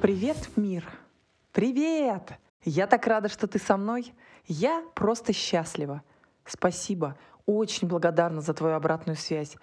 Привет, мир! Привет! Я так рада, что ты со мной. Я просто счастлива. Спасибо. Очень благодарна за твою обратную связь.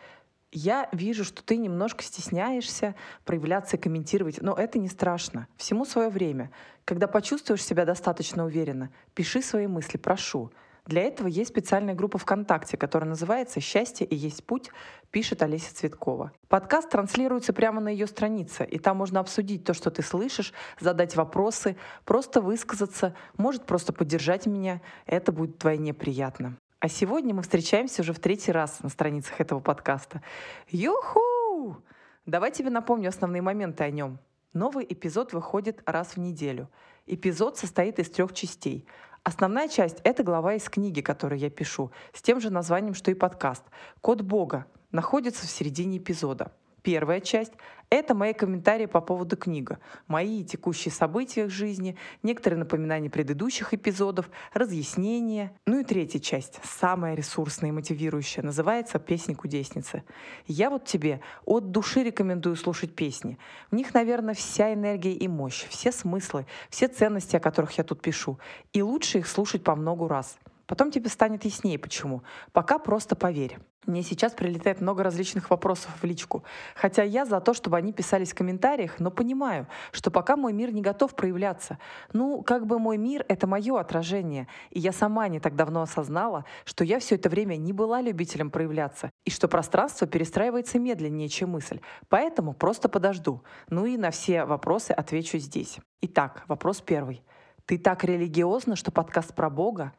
Я вижу, что ты немножко стесняешься проявляться и комментировать, но это не страшно. Всему свое время. Когда почувствуешь себя достаточно уверенно, пиши свои мысли, прошу. Для этого есть специальная группа ВКонтакте, которая называется «Счастье и есть путь», пишет Олеся Цветкова. Подкаст транслируется прямо на ее странице, и там можно обсудить то, что ты слышишь, задать вопросы, просто высказаться, может просто поддержать меня. Это будет вдвойне приятно. А сегодня мы встречаемся уже в третий раз на страницах этого подкаста. Юху! Давай тебе напомню основные моменты о нем. Новый эпизод выходит раз в неделю. Эпизод состоит из трех частей. Основная часть — это глава из книги, которую я пишу, с тем же названием, что и подкаст. «Код Бога» находится в середине эпизода. Первая часть — это мои комментарии по поводу книги, мои текущие события в жизни, некоторые напоминания предыдущих эпизодов, разъяснения. Ну и третья часть, самая ресурсная и мотивирующая, называется «Песни кудесницы». Я вот тебе от души рекомендую слушать песни. В них, наверное, вся энергия и мощь, все смыслы, все ценности, о которых я тут пишу. И лучше их слушать по многу раз. Потом тебе станет яснее, почему. Пока просто поверь. Мне сейчас прилетает много различных вопросов в личку. Хотя я за то, чтобы они писались в комментариях, но понимаю, что пока мой мир не готов проявляться. Ну, как бы мой мир — это мое отражение. И я сама не так давно осознала, что я все это время не была любителем проявляться, и что пространство перестраивается медленнее, чем мысль. Поэтому просто подожду. Ну и на все вопросы отвечу здесь. Итак, вопрос первый. Ты так религиозна, что подкаст про Бога?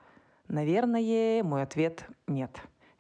Наверное, мой ответ — нет.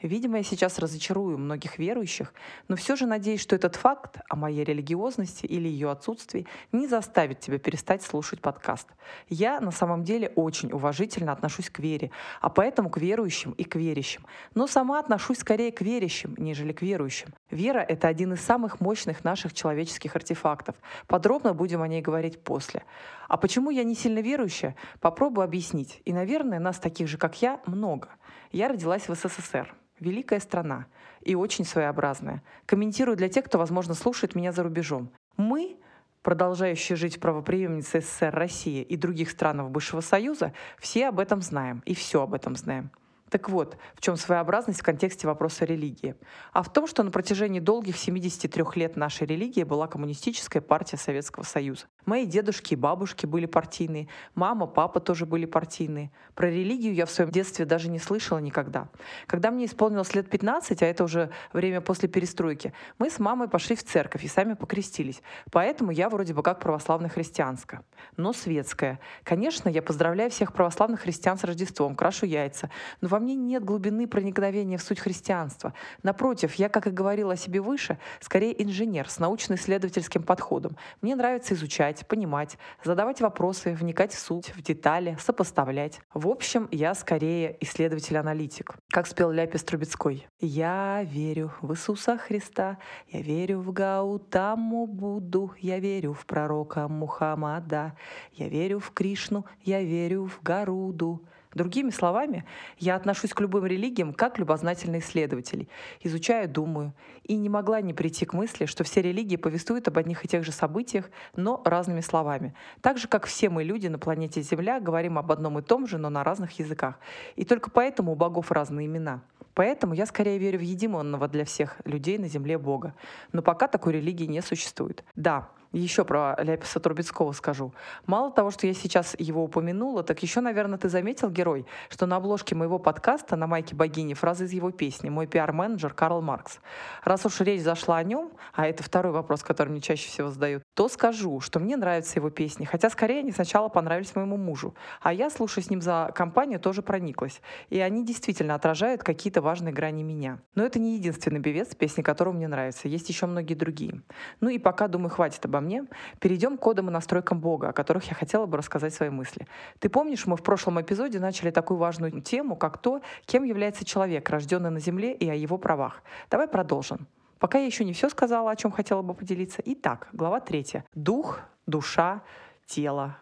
Видимо, я сейчас разочарую многих верующих, но все же надеюсь, что этот факт о моей религиозности или ее отсутствии не заставит тебя перестать слушать подкаст. Я на самом деле очень уважительно отношусь к вере, а поэтому к верующим и к верящим. Но сама отношусь скорее к верящим, нежели к верующим. Вера — это один из самых мощных наших человеческих артефактов. Подробно будем о ней говорить после. А почему я не сильно верующая, попробую объяснить. И, наверное, нас таких же, как я, много. Я родилась в СССР. Великая страна и очень своеобразная. Комментирую для тех, кто, возможно, слушает меня за рубежом. Мы, продолжающие жить правоприемницы СССР России и других странах бывшего Союза, все об этом знаем и все об этом знаем. Так вот, в чем своеобразность в контексте вопроса религии? А в том, что на протяжении долгих 73 лет нашей религии была коммунистическая партия Советского Союза. Мои дедушки и бабушки были партийные, мама, папа тоже были партийные. Про религию я в своем детстве даже не слышала никогда. Когда мне исполнилось лет 15, а это уже время после перестройки, мы с мамой пошли в церковь и сами покрестились. Поэтому я вроде бы как православная христианская, но светская. Конечно, я поздравляю всех православных христиан с Рождеством, крашу яйца, но мне нет глубины проникновения в суть христианства. Напротив, я, как и говорила о себе выше, скорее инженер с научно-исследовательским подходом. Мне нравится изучать, понимать, задавать вопросы, вникать в суть, в детали, сопоставлять. В общем, я скорее исследователь-аналитик. Как спел Ляпис Трубецкой. «Я верю в Иисуса Христа, я верю в Гаутаму Будду, я верю в пророка Мухаммада, я верю в Кришну, я верю в Гаруду». Другими словами, я отношусь к любым религиям как любознательный исследователь. Изучаю, думаю. И не могла не прийти к мысли, что все религии повествуют об одних и тех же событиях, но разными словами. Так же, как все мы люди на планете Земля говорим об одном и том же, но на разных языках. И только поэтому у богов разные имена. Поэтому я скорее верю в единонного для всех людей на земле Бога. Но пока такой религии не существует. Да, еще про Ляписа Трубецкого скажу. Мало того, что я сейчас его упомянула, так еще, наверное, ты заметил, герой, что на обложке моего подкаста на майке богини фраза из его песни «Мой пиар-менеджер Карл Маркс». Раз уж речь зашла о нем, а это второй вопрос, который мне чаще всего задают, то скажу, что мне нравятся его песни, хотя скорее они сначала понравились моему мужу. А я, слушая с ним за компанию, тоже прониклась. И они действительно отражают какие-то важные грани меня. Но это не единственный певец, песни которого мне нравятся. Есть еще многие другие. Ну и пока, думаю, хватит обо мне. Перейдем к кодам и настройкам Бога, о которых я хотела бы рассказать свои мысли. Ты помнишь, мы в прошлом эпизоде начали такую важную тему, как то, кем является человек, рожденный на Земле, и о его правах. Давай продолжим. Пока я еще не все сказала, о чем хотела бы поделиться. Итак, глава третья. Дух, душа, тело,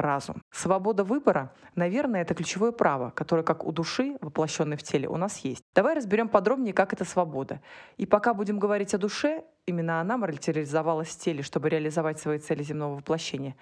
разум. Свобода выбора, наверное, это ключевое право, которое, как у души, воплощенной в теле, у нас есть. Давай разберем подробнее, как это свобода. И пока будем говорить о душе, именно она материализовалась в теле, чтобы реализовать свои цели земного воплощения.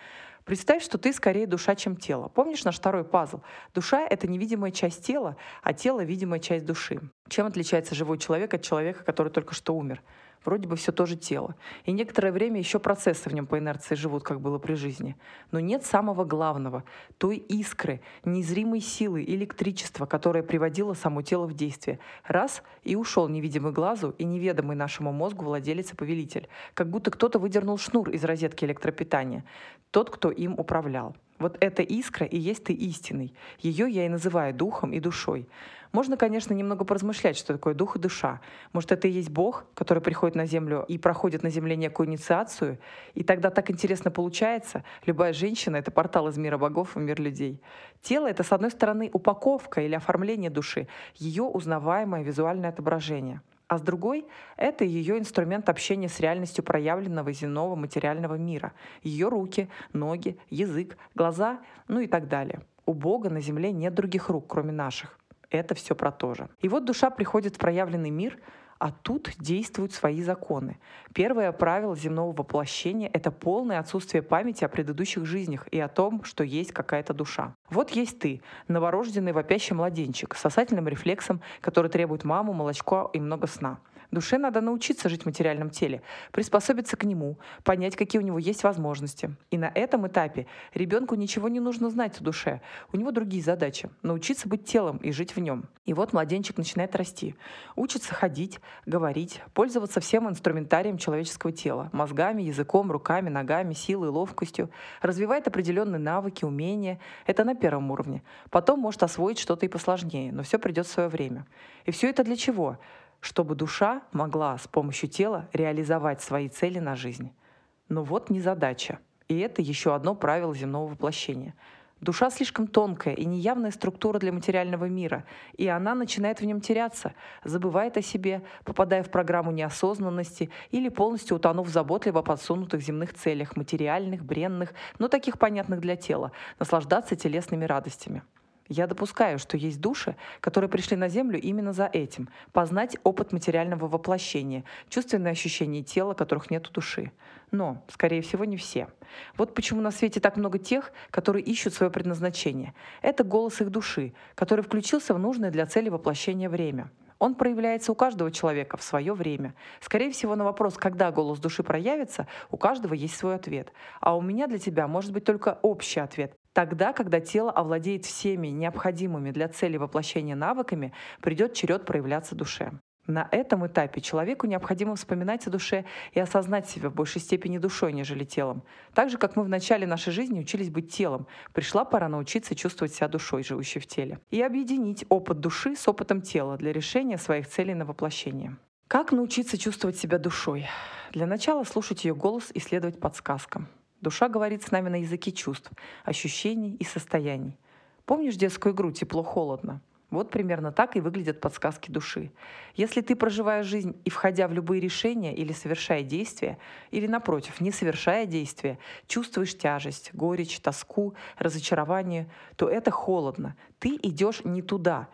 Представь, что ты скорее душа, чем тело. Помнишь наш второй пазл? Душа — это невидимая часть тела, а тело — видимая часть души. Чем отличается живой человек от человека, который только что умер? Вроде бы все тоже тело. И некоторое время еще процессы в нем по инерции живут, как было при жизни. Но нет самого главного, той искры, незримой силы, электричества, которое приводило само тело в действие. Раз — и ушел невидимый глазу и неведомый нашему мозгу владелец и повелитель. Как будто кто-то выдернул шнур из розетки электропитания. Тот, кто им управлял. Вот эта искра и есть ты истинный. Ее я и называю духом и душой. Можно, конечно, немного поразмышлять, что такое дух и душа. Может, это и есть Бог, который приходит на Землю и проходит на Земле некую инициацию, и тогда так интересно получается. Любая женщина — это портал из мира богов в мир людей. Тело — это, с одной стороны, упаковка или оформление души, ее узнаваемое визуальное отображение — а с другой — это ее инструмент общения с реальностью проявленного земного материального мира. Ее руки, ноги, язык, глаза, ну и так далее. У Бога на земле нет других рук, кроме наших. Это все про то же. И вот душа приходит в проявленный мир, а тут действуют свои законы. Первое правило земного воплощения — это полное отсутствие памяти о предыдущих жизнях и о том, что есть какая-то душа. Вот есть ты, новорожденный вопящий младенчик, с сосательным рефлексом, который требует маму, молочко и много сна — Душе надо научиться жить в материальном теле, приспособиться к нему, понять, какие у него есть возможности. И на этом этапе ребенку ничего не нужно знать о душе. У него другие задачи — научиться быть телом и жить в нем. И вот младенчик начинает расти. Учится ходить, говорить, пользоваться всем инструментарием человеческого тела — мозгами, языком, руками, ногами, силой, ловкостью. Развивает определенные навыки, умения. Это на первом уровне. Потом может освоить что-то и посложнее, но все придет в свое время. И все это для чего? Чтобы душа могла с помощью тела реализовать свои цели на жизнь. Но вот не задача. И это еще одно правило земного воплощения. Душа слишком тонкая и неявная структура для материального мира, и она начинает в нем теряться, забывает о себе, попадая в программу неосознанности или полностью утонув в заботливо подсунутых земных целях, материальных, бренных, но таких понятных для тела, наслаждаться телесными радостями. Я допускаю, что есть души, которые пришли на Землю именно за этим — познать опыт материального воплощения, чувственные ощущения тела, которых нет у души. Но, скорее всего, не все. Вот почему на свете так много тех, которые ищут свое предназначение. Это голос их души, который включился в нужное для цели воплощения время — он проявляется у каждого человека в свое время. Скорее всего, на вопрос, когда голос души проявится, у каждого есть свой ответ. А у меня для тебя может быть только общий ответ. Тогда, когда тело овладеет всеми необходимыми для цели воплощения навыками, придет черед проявляться душе. На этом этапе человеку необходимо вспоминать о душе и осознать себя в большей степени душой, нежели телом. Так же, как мы в начале нашей жизни учились быть телом, пришла пора научиться чувствовать себя душой, живущей в теле. И объединить опыт души с опытом тела для решения своих целей на воплощение. Как научиться чувствовать себя душой? Для начала слушать ее голос и следовать подсказкам. Душа говорит с нами на языке чувств, ощущений и состояний. Помнишь детскую игру «Тепло-холодно»? Вот примерно так и выглядят подсказки души. Если ты проживаешь жизнь и входя в любые решения или совершая действия, или напротив, не совершая действия, чувствуешь тяжесть, горечь, тоску, разочарование, то это холодно. Ты идешь не туда.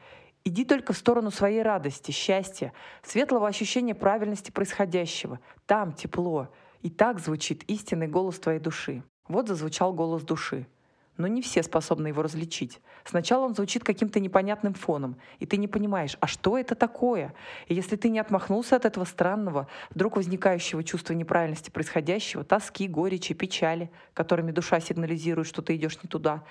Иди только в сторону своей радости, счастья, светлого ощущения правильности происходящего. Там тепло. И так звучит истинный голос твоей души. Вот зазвучал голос души. Но не все способны его различить. Сначала он звучит каким-то непонятным фоном, и ты не понимаешь, а что это такое? И если ты не отмахнулся от этого странного, вдруг возникающего чувства неправильности происходящего, тоски, горечи, печали, которыми душа сигнализирует, что ты идешь не туда,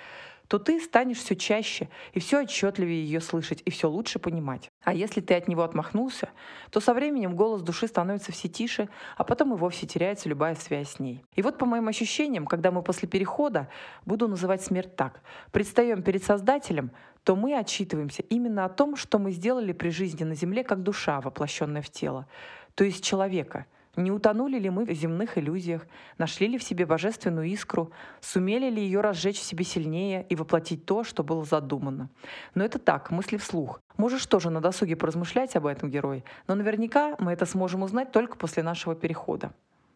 то ты станешь все чаще и все отчетливее ее слышать и все лучше понимать. А если ты от него отмахнулся, то со временем голос души становится все тише, а потом и вовсе теряется любая связь с ней. И вот по моим ощущениям, когда мы после перехода, буду называть смерть так, предстаем перед Создателем, то мы отчитываемся именно о том, что мы сделали при жизни на Земле как душа, воплощенная в тело, то есть человека — не утонули ли мы в земных иллюзиях, нашли ли в себе божественную искру, сумели ли ее разжечь в себе сильнее и воплотить то, что было задумано. Но это так, мысли вслух. Можешь тоже на досуге поразмышлять об этом герое, но наверняка мы это сможем узнать только после нашего перехода.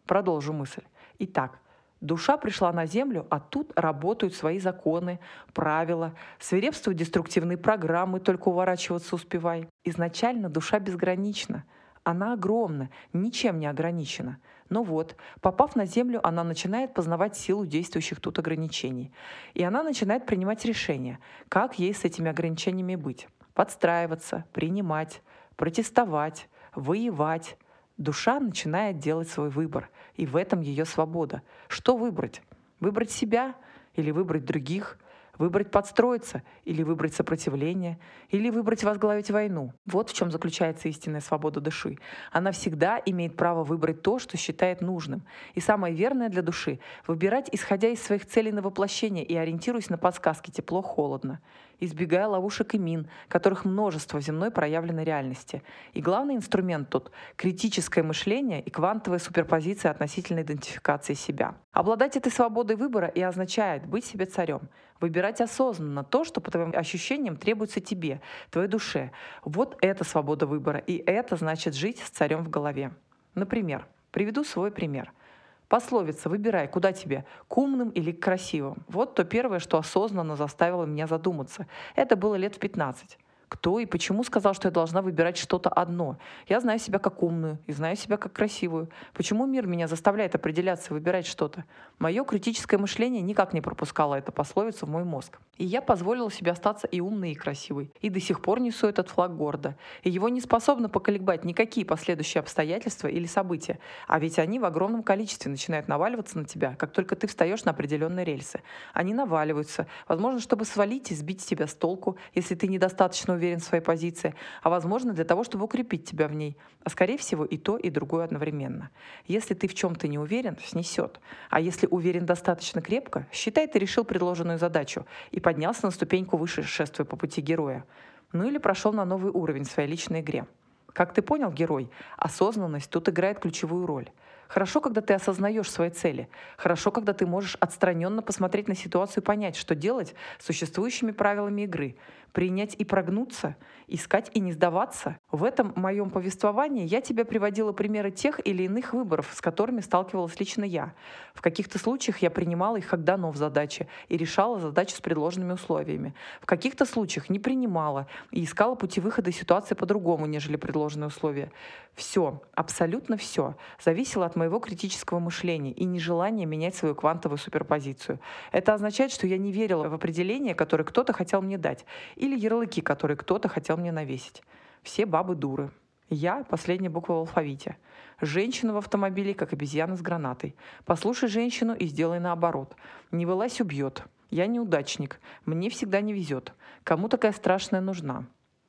Продолжу мысль. Итак, Душа пришла на Землю, а тут работают свои законы, правила, свирепствуют деструктивные программы, только уворачиваться успевай. Изначально душа безгранична. Она огромна, ничем не ограничена. Но вот, попав на Землю, она начинает познавать силу действующих тут ограничений. И она начинает принимать решения, как ей с этими ограничениями быть. Подстраиваться, принимать, протестовать, воевать, Душа начинает делать свой выбор, и в этом ее свобода. Что выбрать? Выбрать себя или выбрать других? Выбрать подстроиться или выбрать сопротивление, или выбрать возглавить войну. Вот в чем заключается истинная свобода души. Она всегда имеет право выбрать то, что считает нужным. И самое верное для души — выбирать, исходя из своих целей на воплощение и ориентируясь на подсказки тепло-холодно избегая ловушек и мин, которых множество в земной проявленной реальности. И главный инструмент тут — критическое мышление и квантовая суперпозиция относительно идентификации себя. Обладать этой свободой выбора и означает быть себе царем, выбирать осознанно то, что по твоим ощущениям требуется тебе, твоей душе. Вот это свобода выбора, и это значит жить с царем в голове. Например, приведу свой пример — Пословица «Выбирай, куда тебе, к умным или к красивым». Вот то первое, что осознанно заставило меня задуматься. Это было лет в 15 кто и почему сказал, что я должна выбирать что-то одно. Я знаю себя как умную и знаю себя как красивую. Почему мир меня заставляет определяться выбирать что-то? Мое критическое мышление никак не пропускало эту пословицу в мой мозг. И я позволила себе остаться и умной, и красивой. И до сих пор несу этот флаг гордо. И его не способны поколебать никакие последующие обстоятельства или события. А ведь они в огромном количестве начинают наваливаться на тебя, как только ты встаешь на определенные рельсы. Они наваливаются, возможно, чтобы свалить и сбить тебя с толку, если ты недостаточно уверен в своей позиции, а возможно для того, чтобы укрепить тебя в ней. А скорее всего и то, и другое одновременно. Если ты в чем-то не уверен, снесет. А если уверен достаточно крепко, считай, ты решил предложенную задачу и поднялся на ступеньку выше, шествуя по пути героя. Ну или прошел на новый уровень в своей личной игре. Как ты понял, герой, осознанность тут играет ключевую роль. Хорошо, когда ты осознаешь свои цели. Хорошо, когда ты можешь отстраненно посмотреть на ситуацию и понять, что делать с существующими правилами игры. Принять и прогнуться, искать и не сдаваться. В этом моем повествовании я тебе приводила примеры тех или иных выборов, с которыми сталкивалась лично я. В каких-то случаях я принимала их как дано в задаче и решала задачу с предложенными условиями. В каких-то случаях не принимала и искала пути выхода из ситуации по-другому, нежели предложенные условия. Все, абсолютно все, зависело от моего критического мышления и нежелания менять свою квантовую суперпозицию. Это означает, что я не верила в определение, которое кто-то хотел мне дать, или ярлыки, которые кто-то хотел мне навесить. Все бабы дуры. Я — последняя буква в алфавите. Женщина в автомобиле, как обезьяна с гранатой. Послушай женщину и сделай наоборот. Не вылазь — убьет. Я неудачник. Мне всегда не везет. Кому такая страшная нужна?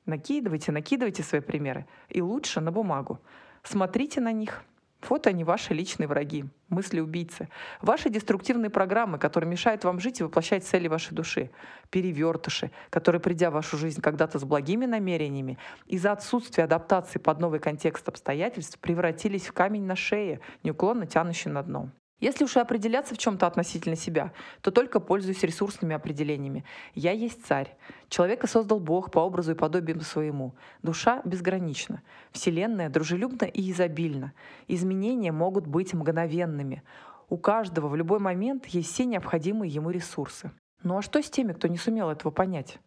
Накидывайте, накидывайте свои примеры. И лучше на бумагу. Смотрите на них. Вот они, ваши личные враги, мысли-убийцы. Ваши деструктивные программы, которые мешают вам жить и воплощать цели вашей души. Перевертыши, которые, придя в вашу жизнь когда-то с благими намерениями, из-за отсутствия адаптации под новый контекст обстоятельств превратились в камень на шее, неуклонно тянущий на дно. Если уж и определяться в чем-то относительно себя, то только пользуюсь ресурсными определениями. Я есть царь. Человека создал Бог по образу и подобию своему. Душа безгранична. Вселенная дружелюбна и изобильна. Изменения могут быть мгновенными. У каждого в любой момент есть все необходимые ему ресурсы. Ну а что с теми, кто не сумел этого понять?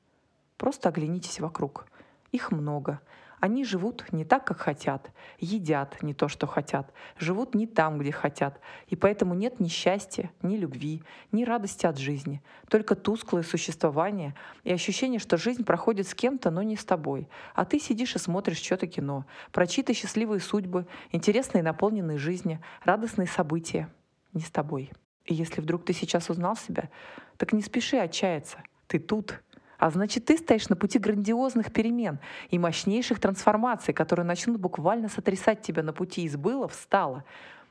Просто оглянитесь вокруг. Их много. Они живут не так, как хотят, едят не то, что хотят, живут не там, где хотят, и поэтому нет ни счастья, ни любви, ни радости от жизни, только тусклое существование и ощущение, что жизнь проходит с кем-то, но не с тобой, а ты сидишь и смотришь что-то кино, прочитай счастливые судьбы, интересные наполненные жизни, радостные события, не с тобой. И если вдруг ты сейчас узнал себя, так не спеши отчаяться, ты тут, а значит, ты стоишь на пути грандиозных перемен и мощнейших трансформаций, которые начнут буквально сотрясать тебя на пути из было в стало.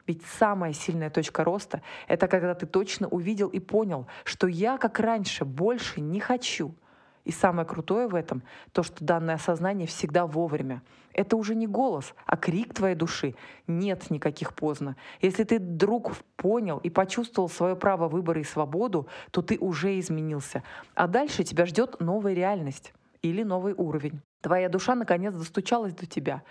Ведь самая сильная точка роста — это когда ты точно увидел и понял, что я, как раньше, больше не хочу — и самое крутое в этом — то, что данное осознание всегда вовремя. Это уже не голос, а крик твоей души. Нет никаких поздно. Если ты вдруг понял и почувствовал свое право выбора и свободу, то ты уже изменился. А дальше тебя ждет новая реальность или новый уровень. Твоя душа наконец достучалась до тебя.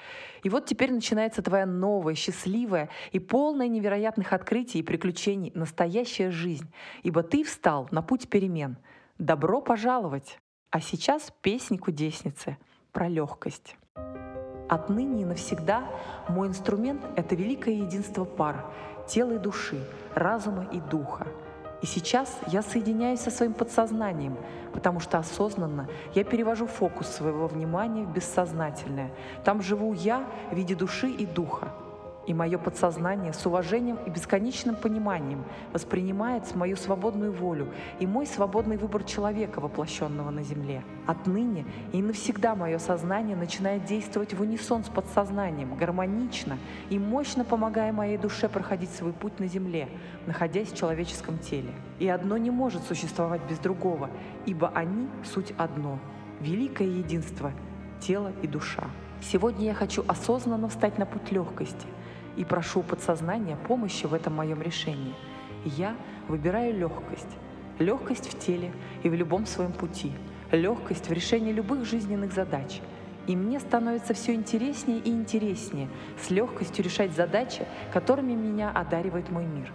И вот теперь начинается твоя новая, счастливая и полная невероятных открытий и приключений настоящая жизнь, ибо ты встал на путь перемен. Добро пожаловать! А сейчас песни кудесницы про легкость. Отныне и навсегда мой инструмент — это великое единство пар, тела и души, разума и духа — и сейчас я соединяюсь со своим подсознанием, потому что осознанно я перевожу фокус своего внимания в бессознательное. Там живу я в виде души и духа и мое подсознание с уважением и бесконечным пониманием воспринимает мою свободную волю и мой свободный выбор человека, воплощенного на земле. Отныне и навсегда мое сознание начинает действовать в унисон с подсознанием, гармонично и мощно помогая моей душе проходить свой путь на земле, находясь в человеческом теле. И одно не может существовать без другого, ибо они — суть одно — великое единство — тело и душа. Сегодня я хочу осознанно встать на путь легкости, и прошу подсознания помощи в этом моем решении. Я выбираю легкость. Легкость в теле и в любом своем пути. Легкость в решении любых жизненных задач. И мне становится все интереснее и интереснее с легкостью решать задачи, которыми меня одаривает мой мир.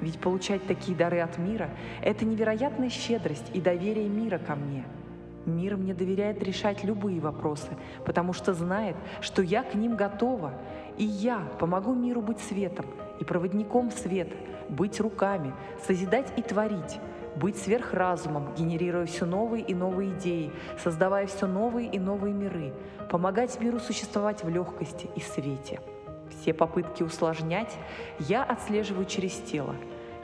Ведь получать такие дары от мира — это невероятная щедрость и доверие мира ко мне — Мир мне доверяет решать любые вопросы, потому что знает, что я к ним готова. И я помогу миру быть светом и проводником света, быть руками, созидать и творить, быть сверхразумом, генерируя все новые и новые идеи, создавая все новые и новые миры, помогать миру существовать в легкости и свете. Все попытки усложнять я отслеживаю через тело.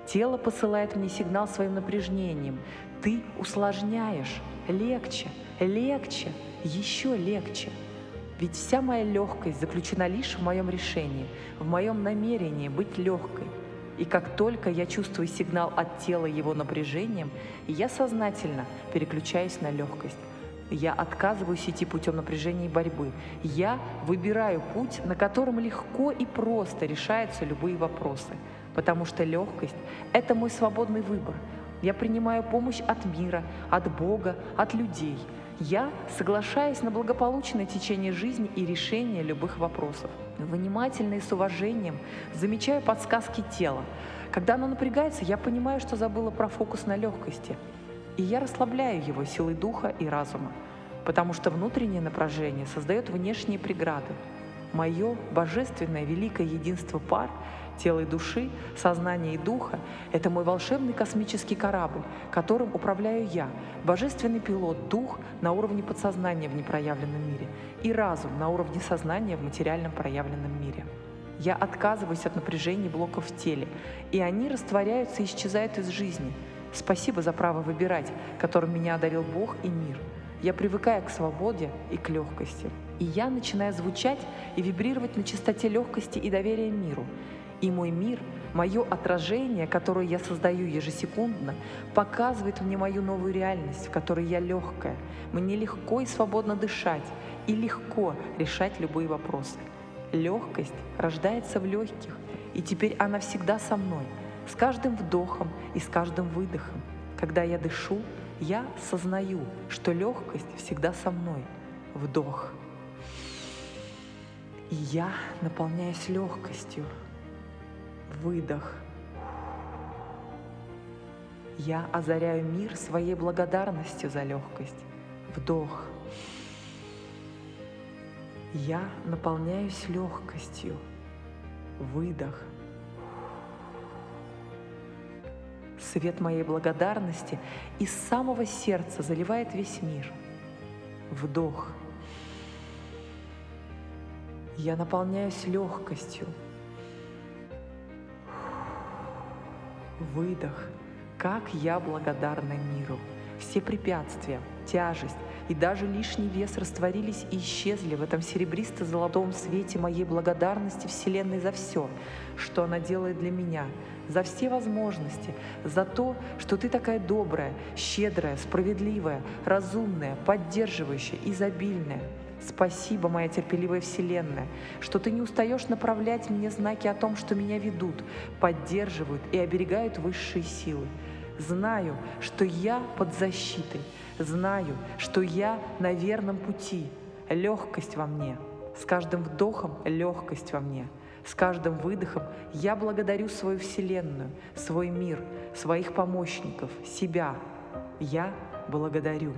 Тело посылает мне сигнал своим напряжением. Ты усложняешь легче, легче, еще легче. Ведь вся моя легкость заключена лишь в моем решении, в моем намерении быть легкой. И как только я чувствую сигнал от тела его напряжением, я сознательно переключаюсь на легкость. Я отказываюсь идти путем напряжения и борьбы. Я выбираю путь, на котором легко и просто решаются любые вопросы. Потому что легкость – это мой свободный выбор, я принимаю помощь от мира, от Бога, от людей. Я соглашаюсь на благополучное течение жизни и решение любых вопросов. Внимательно и с уважением замечаю подсказки тела. Когда оно напрягается, я понимаю, что забыла про фокус на легкости. И я расслабляю его силой духа и разума, потому что внутреннее напряжение создает внешние преграды. Мое божественное великое единство пар – тела и души, сознания и духа — это мой волшебный космический корабль, которым управляю я, божественный пилот, дух на уровне подсознания в непроявленном мире и разум на уровне сознания в материальном проявленном мире. Я отказываюсь от напряжений блоков в теле, и они растворяются и исчезают из жизни. Спасибо за право выбирать, которым меня одарил Бог и мир. Я привыкаю к свободе и к легкости. И я начинаю звучать и вибрировать на частоте легкости и доверия миру. И мой мир, мое отражение, которое я создаю ежесекундно, показывает мне мою новую реальность, в которой я легкая. Мне легко и свободно дышать, и легко решать любые вопросы. Легкость рождается в легких, и теперь она всегда со мной, с каждым вдохом и с каждым выдохом. Когда я дышу, я сознаю, что легкость всегда со мной. Вдох. И я наполняюсь легкостью выдох. Я озаряю мир своей благодарностью за легкость. Вдох. Я наполняюсь легкостью. Выдох. Свет моей благодарности из самого сердца заливает весь мир. Вдох. Я наполняюсь легкостью. Выдох. Как я благодарна миру. Все препятствия, тяжесть и даже лишний вес растворились и исчезли в этом серебристо-золотом свете моей благодарности Вселенной за все, что она делает для меня, за все возможности, за то, что ты такая добрая, щедрая, справедливая, разумная, поддерживающая, изобильная – Спасибо, моя терпеливая Вселенная, что ты не устаешь направлять мне знаки о том, что меня ведут, поддерживают и оберегают высшие силы. Знаю, что я под защитой, знаю, что я на верном пути. легкость во мне. С каждым вдохом легкость во мне. С каждым выдохом я благодарю свою Вселенную, свой мир, своих помощников, себя. Я благодарю.